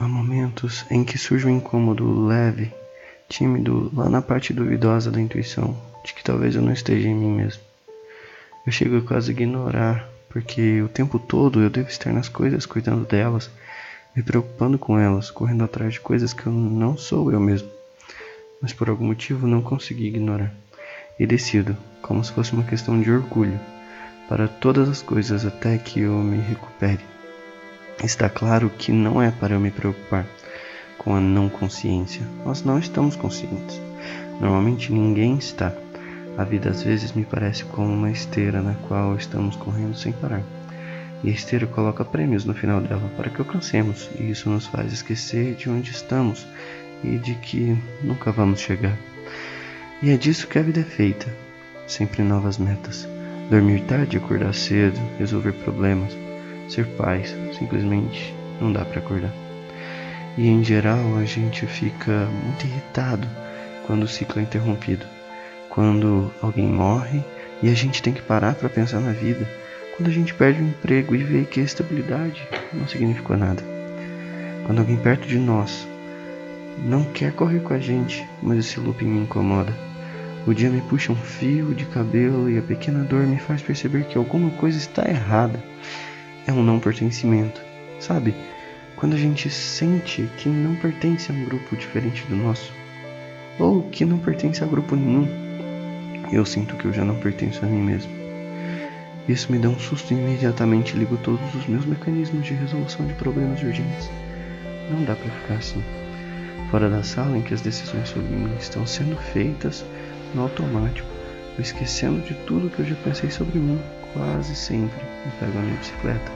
Há momentos em que surge um incômodo leve, tímido, lá na parte duvidosa da intuição, de que talvez eu não esteja em mim mesmo. Eu chego a quase ignorar, porque o tempo todo eu devo estar nas coisas, cuidando delas, me preocupando com elas, correndo atrás de coisas que eu não sou eu mesmo. Mas por algum motivo não consegui ignorar. E decido, como se fosse uma questão de orgulho, para todas as coisas até que eu me recupere. Está claro que não é para eu me preocupar com a não consciência. Nós não estamos conscientes. Normalmente ninguém está. A vida às vezes me parece como uma esteira na qual estamos correndo sem parar. E a esteira coloca prêmios no final dela para que alcancemos, e isso nos faz esquecer de onde estamos e de que nunca vamos chegar. E é disso que a vida é feita. Sempre novas metas. Dormir tarde, acordar cedo, resolver problemas, ser pais, simplesmente não dá para acordar. E em geral a gente fica muito irritado quando o ciclo é interrompido, quando alguém morre e a gente tem que parar para pensar na vida, quando a gente perde o emprego e vê que a estabilidade não significou nada, quando alguém perto de nós não quer correr com a gente, mas esse looping me incomoda. O dia me puxa um fio de cabelo e a pequena dor me faz perceber que alguma coisa está errada é um não pertencimento, sabe? Quando a gente sente que não pertence a um grupo diferente do nosso, ou que não pertence a grupo nenhum, eu sinto que eu já não pertenço a mim mesmo. Isso me dá um susto e imediatamente ligo todos os meus mecanismos de resolução de problemas urgentes. Não dá para ficar assim, fora da sala em que as decisões sobre mim estão sendo feitas no automático, esquecendo de tudo que eu já pensei sobre mim quase sempre e pego a minha bicicleta,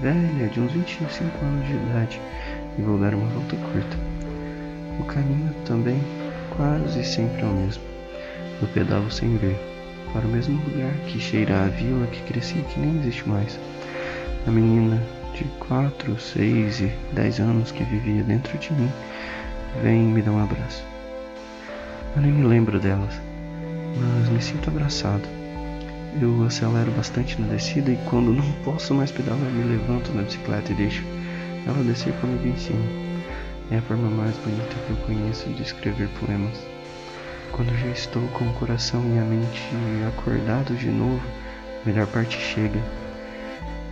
velha, de uns 25 anos de idade, e vou dar uma volta curta. O caminho também quase sempre é o mesmo. Eu pedalo sem ver, para o mesmo lugar que cheira a vila que cresci e que nem existe mais. A menina de 4, 6 e 10 anos que vivia dentro de mim vem me dar um abraço. Eu nem me lembro delas, mas me sinto abraçado eu acelero bastante na descida e quando não posso mais pedalar, me levanto na bicicleta e deixo ela descer comigo em cima. É a forma mais bonita que eu conheço de escrever poemas. Quando já estou com o coração e a mente acordados de novo, a melhor parte chega.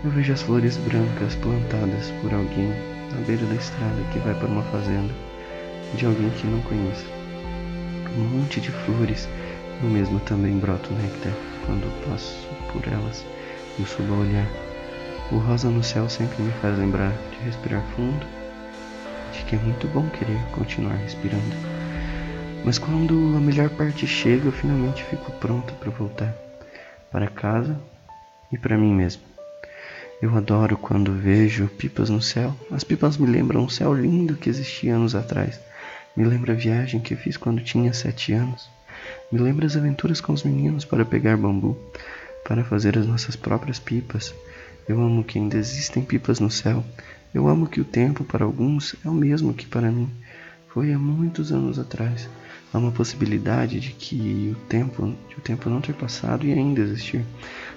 Eu vejo as flores brancas plantadas por alguém na beira da estrada que vai para uma fazenda de alguém que não conheço. Um monte de flores, eu mesmo também broto néctar quando passo por elas e subo a olhar. O rosa no céu sempre me faz lembrar de respirar fundo, de que é muito bom querer continuar respirando. Mas quando a melhor parte chega, eu finalmente fico pronto para voltar para casa e para mim mesmo. Eu adoro quando vejo pipas no céu. As pipas me lembram um céu lindo que existia anos atrás. Me lembra a viagem que fiz quando tinha sete anos. Me lembra as aventuras com os meninos para pegar bambu, para fazer as nossas próprias pipas. Eu amo que ainda existem pipas no céu. Eu amo que o tempo para alguns é o mesmo que para mim. Foi há muitos anos atrás. Há uma possibilidade de que o tempo, de o tempo não ter passado e ainda existir.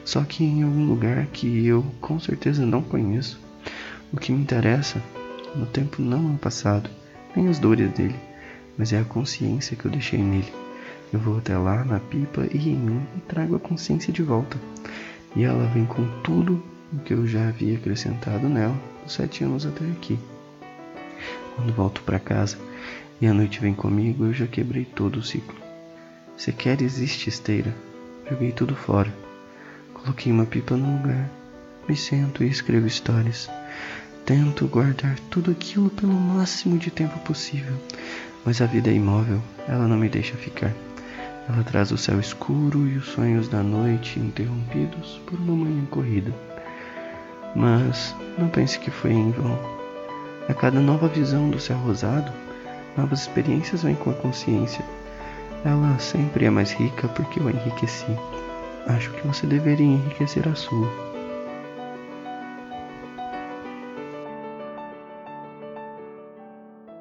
Só que em algum lugar que eu com certeza não conheço. O que me interessa no tempo não é o passado, nem as dores dele, mas é a consciência que eu deixei nele. Eu vou até lá na pipa e em mim e trago a consciência de volta. E ela vem com tudo o que eu já havia acrescentado nela dos sete anos até aqui. Quando volto para casa e a noite vem comigo, eu já quebrei todo o ciclo. Sequer existe esteira. Joguei tudo fora. Coloquei uma pipa no lugar. Me sento e escrevo histórias. Tento guardar tudo aquilo pelo máximo de tempo possível, mas a vida é imóvel, ela não me deixa ficar. Ela traz o céu escuro e os sonhos da noite interrompidos por uma manhã corrida. Mas não pense que foi em vão. A cada nova visão do céu rosado, novas experiências vêm com a consciência. Ela sempre é mais rica porque eu a enriqueci. Acho que você deveria enriquecer a sua.